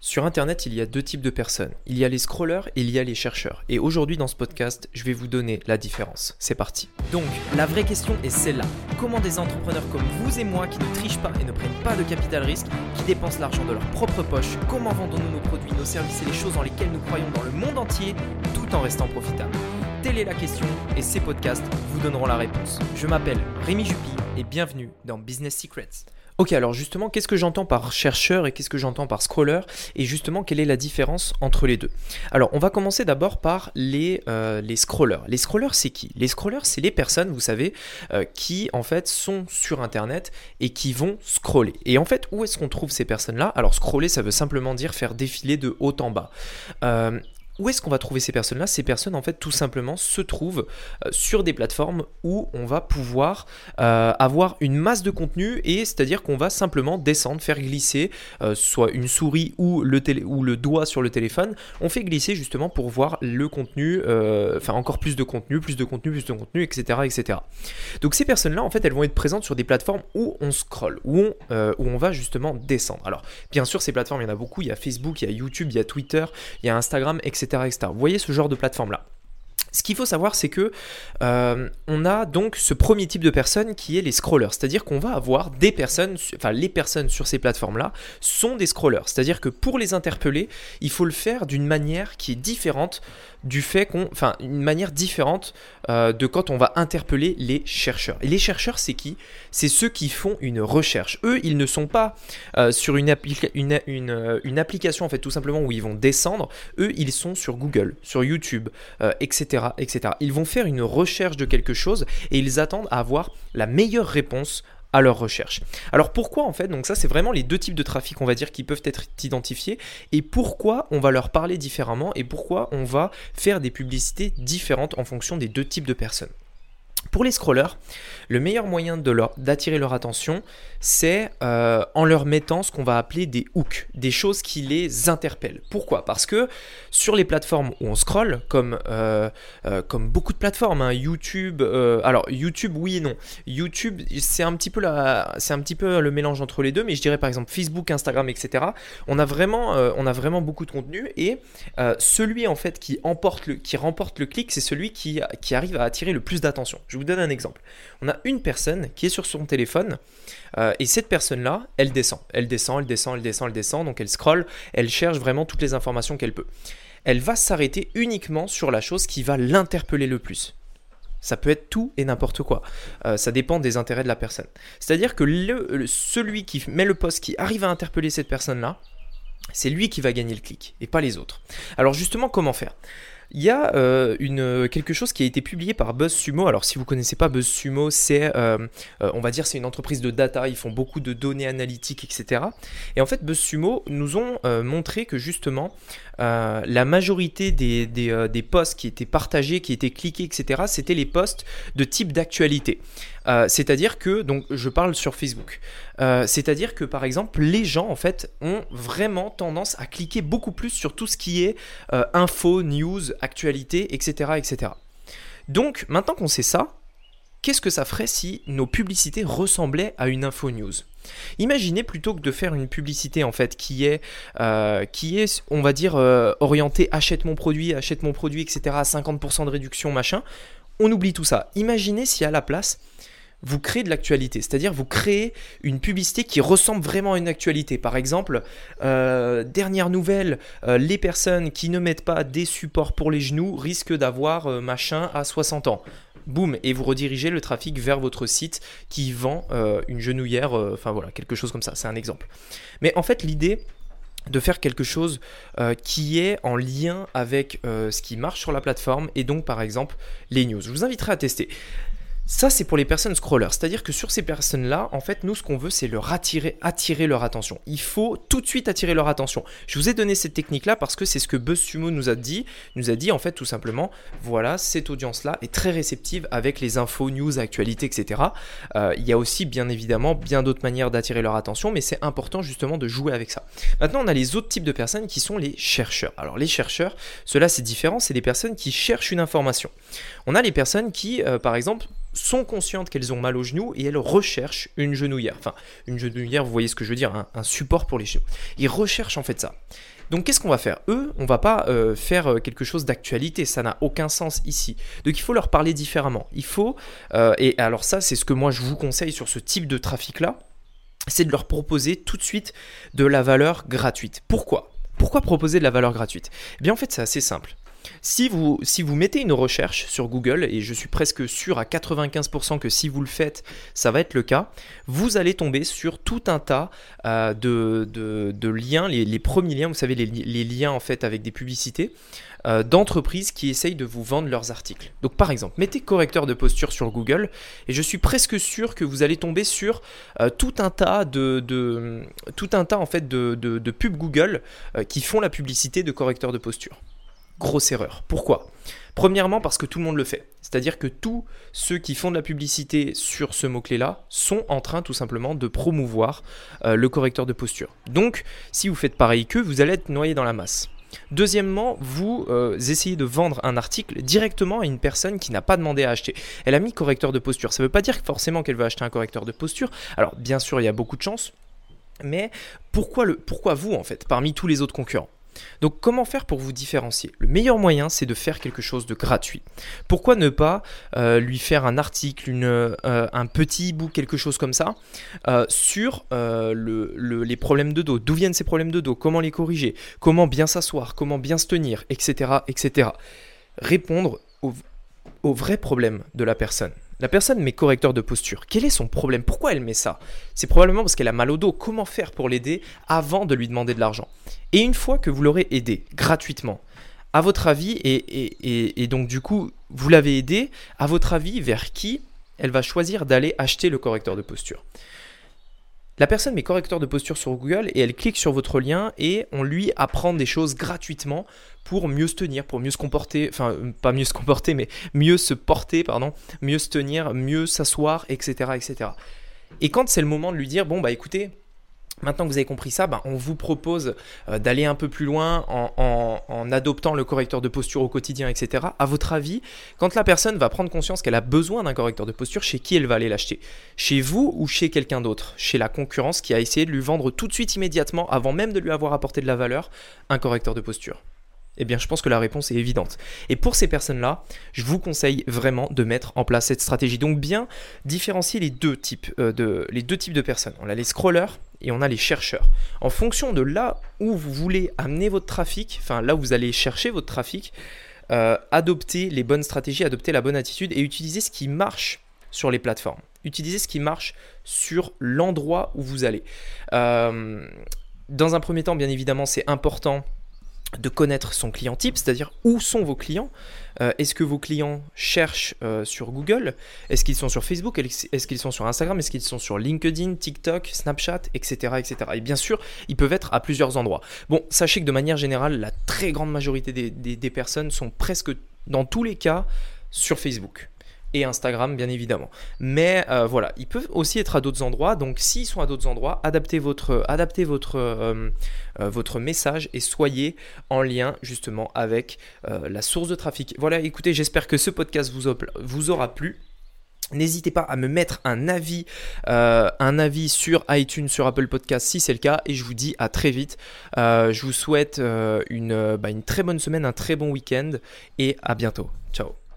Sur Internet, il y a deux types de personnes. Il y a les scrollers et il y a les chercheurs. Et aujourd'hui, dans ce podcast, je vais vous donner la différence. C'est parti. Donc, la vraie question est celle-là. Comment des entrepreneurs comme vous et moi qui ne trichent pas et ne prennent pas de capital risque, qui dépensent l'argent de leur propre poche, comment vendons-nous nos produits, nos services et les choses dans lesquelles nous croyons dans le monde entier, tout en restant profitables? Telle est la question et ces podcasts vous donneront la réponse. Je m'appelle Rémi Jupy et bienvenue dans Business Secrets. Ok, alors justement, qu'est-ce que j'entends par chercheur et qu'est-ce que j'entends par scroller Et justement, quelle est la différence entre les deux? Alors, on va commencer d'abord par les, euh, les scrollers. Les scrollers, c'est qui? Les scrollers, c'est les personnes, vous savez, euh, qui en fait sont sur Internet et qui vont scroller. Et en fait, où est-ce qu'on trouve ces personnes-là? Alors, scroller, ça veut simplement dire faire défiler de haut en bas. Euh, où est-ce qu'on va trouver ces personnes-là? Ces personnes, en fait, tout simplement, se trouvent euh, sur des plateformes où on va pouvoir euh, avoir une masse de contenu et c'est-à-dire qu'on va simplement descendre, faire glisser euh, soit une souris ou le, télé ou le doigt sur le téléphone. On fait glisser justement pour voir le contenu, enfin encore plus de contenu, plus de contenu, plus de contenu, etc. etc. Donc ces personnes-là, en fait, elles vont être présentes sur des plateformes où on scroll, où on, où on va justement descendre. Alors, bien sûr, ces plateformes, il y en a beaucoup. Il y a Facebook, il y a YouTube, il y a Twitter, il y a Instagram, etc. Vous voyez ce genre de plateforme-là. Ce qu'il faut savoir, c'est que euh, on a donc ce premier type de personnes qui est les scrollers, c'est-à-dire qu'on va avoir des personnes, enfin les personnes sur ces plateformes-là sont des scrollers, c'est-à-dire que pour les interpeller, il faut le faire d'une manière qui est différente du fait qu'on, enfin une manière différente euh, de quand on va interpeller les chercheurs. Et les chercheurs, c'est qui? C'est ceux qui font une recherche. Eux, ils ne sont pas euh, sur une, application en fait tout simplement où ils vont descendre. Eux, ils sont sur Google, sur YouTube, etc Ils vont faire une recherche de quelque chose et ils attendent à avoir la meilleure réponse à leur recherche. Alors pourquoi en fait Donc ça c'est vraiment les deux types de trafic on va dire qui peuvent être identifiés et pourquoi on va leur parler différemment et pourquoi on va faire des publicités différentes en fonction des deux types de personnes. Pour les scrollers, le meilleur moyen d'attirer leur attention, c'est euh, en leur mettant ce qu'on va appeler des hooks, des choses qui les interpellent. Pourquoi? Parce que sur les plateformes où on scrolle, comme, euh, euh, comme beaucoup de plateformes, hein, YouTube, alors YouTube oui et non. YouTube, c'est un, petit peu un petit peu le mélange entre les deux, mais je dirais par exemple Facebook, Instagram, etc. On a vraiment, on a vraiment beaucoup de contenu et celui en fait qui, emporte le, qui remporte le clic, c'est celui qui, qui arrive à attirer le plus d'attention. Je vous donne un exemple. On a une personne qui est sur son téléphone euh, et cette personne-là, elle descend. Elle descend, elle descend, elle descend, elle descend. Donc elle scrolle, elle cherche vraiment toutes les informations qu'elle peut. Elle va s'arrêter uniquement sur la chose qui va l'interpeller le plus. Ça peut être tout et n'importe quoi. Euh, ça dépend des intérêts de la personne. C'est-à-dire que celui qui met le poste qui arrive à interpeller cette personne-là, c'est lui qui va gagner le clic et pas les autres. Alors justement, comment faire? Il y a euh, une, quelque chose qui a été publié par BuzzSumo. Alors, si vous ne connaissez pas BuzzSumo, c'est, euh, euh, on va dire, c'est une entreprise de data. Ils font beaucoup de données analytiques, etc. Et en fait, BuzzSumo nous ont montré que justement, la majorité des, des, posts qui étaient partagés, qui étaient cliqués, etc., c'était les posts de type d'actualité. Euh, c'est-à-dire que, donc je parle sur Facebook, euh, c'est-à-dire que par exemple les gens en fait ont vraiment tendance à cliquer beaucoup plus sur tout ce qui est euh, info, news, actualité, etc., etc. Donc maintenant qu'on sait ça, qu'est-ce que ça ferait si nos publicités ressemblaient à une info news? Imaginez plutôt que de faire une publicité en fait qui est, qui est on va dire, orientée achète mon produit, achète mon produit, etc. à 50% de réduction, machin. On oublie tout ça. Imaginez si à la place, vous créez de l'actualité, c'est-à-dire vous créez une publicité qui ressemble vraiment à une actualité. Par exemple, euh, dernière nouvelle, euh, les personnes qui ne mettent pas des supports pour les genoux risquent d'avoir euh, machin à 60 ans. Boum, et vous redirigez le trafic vers votre site qui vend une genouillère, enfin voilà, quelque chose comme ça, c'est un exemple. Mais en fait, l'idée, de faire quelque chose qui est en lien avec ce qui marche sur la plateforme et donc par exemple les news. Je vous inviterai à tester. Ça, c'est pour les personnes scrollers. C'est-à-dire que sur ces personnes-là, en fait, nous, ce qu'on veut, c'est leur attirer, attirer leur attention. Il faut tout de suite attirer leur attention. Je vous ai donné cette technique-là parce que c'est ce que BuzzSumo nous a dit. Il nous a dit, en fait, tout simplement, voilà, cette audience-là est très réceptive avec les infos, news, actualités, etc. Euh, il y a aussi, bien évidemment, bien d'autres manières d'attirer leur attention, mais c'est important, justement, de jouer avec ça. Maintenant, on a les autres types de personnes qui sont les chercheurs. Alors, les chercheurs, cela, c'est différent. C'est des personnes qui cherchent une information. On a les personnes qui, euh, par exemple, sont conscientes qu'elles ont mal au genou et elles recherchent une genouillère. Enfin, une genouillère, vous voyez ce que je veux dire, un, support pour les genoux. Ils recherchent en fait ça. Donc qu'est-ce qu'on va faire? Eux, on va pas euh, faire euh, quelque chose d'actualité, ça n'a aucun sens ici. Donc il faut leur parler différemment. Il faut, euh, et alors ça c'est ce que moi je vous conseille sur ce type de trafic-là, c'est de leur proposer tout de suite de la valeur gratuite. Pourquoi? Pourquoi proposer de la valeur gratuite? Eh bien en fait c'est assez simple. Si vous, si vous mettez une recherche sur Google, et je suis presque sûr à 95% que si vous le faites, ça va être le cas, vous allez tomber sur tout un tas euh, de, liens, les, premiers liens, vous savez, les, liens en fait avec des publicités euh, d'entreprises qui essayent de vous vendre leurs articles. Donc par exemple, mettez correcteur de posture sur Google, et je suis presque sûr que vous allez tomber sur euh, tout un tas de, tout un tas en fait de, de pubs Google qui font la publicité de correcteur de posture. Grosse erreur. Pourquoi? Premièrement parce que tout le monde le fait. C'est-à-dire que tous ceux qui font de la publicité sur ce mot-clé-là sont en train tout simplement de promouvoir euh, le correcteur de posture. Donc si vous faites pareil qu'eux, vous allez être noyé dans la masse. Deuxièmement, vous euh, essayez de vendre un article directement à une personne qui n'a pas demandé à acheter. Elle a mis correcteur de posture. Ça ne veut pas dire forcément qu'elle veut acheter un correcteur de posture. Alors bien sûr, il y a beaucoup de chance. Mais pourquoi, le, pourquoi vous en fait, parmi tous les autres concurrents? Donc comment faire pour vous différencier? Le meilleur moyen, c'est de faire quelque chose de gratuit. Pourquoi ne pas euh, lui faire un article, euh, un petit bout, quelque chose comme ça, euh, sur les problèmes de dos, d'où viennent ces problèmes de dos, comment les corriger, comment bien s'asseoir, comment bien se tenir, etc. etc. Répondre aux vrais problèmes de la personne. La personne met correcteur de posture. Quel est son problème? Pourquoi elle met ça? C'est probablement parce qu'elle a mal au dos. Comment faire pour l'aider avant de lui demander de l'argent? Et une fois que vous l'aurez aidé gratuitement, à votre avis, et, donc du coup, vous l'avez aidé, à votre avis, vers qui elle va choisir d'aller acheter le correcteur de posture? La personne met correcteur de posture sur Google et elle clique sur votre lien et on lui apprend des choses gratuitement pour mieux se tenir, pour mieux se comporter, enfin pas mieux se comporter, mais mieux se porter, pardon, mieux se tenir, mieux s'asseoir, etc., etc. Et quand c'est le moment de lui dire, bon bah écoutez, Maintenant que vous avez compris ça, ben, on vous propose euh, d'aller un peu plus loin en, adoptant le correcteur de posture au quotidien, etc. À votre avis, quand la personne va prendre conscience qu'elle a besoin d'un correcteur de posture, chez qui elle va aller l'acheter? Chez vous ou chez quelqu'un d'autre? Chez la concurrence qui a essayé de lui vendre tout de suite, immédiatement, avant même de lui avoir apporté de la valeur, un correcteur de posture? Eh bien, je pense que la réponse est évidente. Et pour ces personnes-là, je vous conseille vraiment de mettre en place cette stratégie. Donc, bien différencier les deux types, euh, de, les deux types de personnes. On a les scrollers et on a les chercheurs. En fonction de là où vous voulez amener votre trafic, enfin là où vous allez chercher votre trafic, euh, adoptez les bonnes stratégies, adoptez la bonne attitude et utilisez ce qui marche sur les plateformes. Utilisez ce qui marche sur l'endroit où vous allez. Euh, dans un premier temps, bien évidemment, c'est important de connaître son client type, c'est-à-dire où sont vos clients. Euh, est-ce que vos clients cherchent euh, sur Google? Est-ce qu'ils sont sur Facebook? Est-ce qu'ils sont sur Instagram? Est-ce qu'ils sont sur LinkedIn, TikTok, Snapchat, etc., etc. Et bien sûr, ils peuvent être à plusieurs endroits. Bon, sachez que de manière générale, la très grande majorité des personnes sont presque dans tous les cas sur Facebook et Instagram bien évidemment. Mais euh, voilà, ils peuvent aussi être à d'autres endroits. Donc s'ils sont à d'autres endroits, adaptez votre, adaptez votre, euh, euh, votre message et soyez en lien justement avec la source de trafic. Voilà, écoutez, j'espère que ce podcast vous, vous aura plu. N'hésitez pas à me mettre un avis, un avis sur iTunes, sur Apple Podcast si c'est le cas. Et je vous dis à très vite. je vous souhaite une, bah, une très bonne semaine, un très bon week-end et à bientôt. Ciao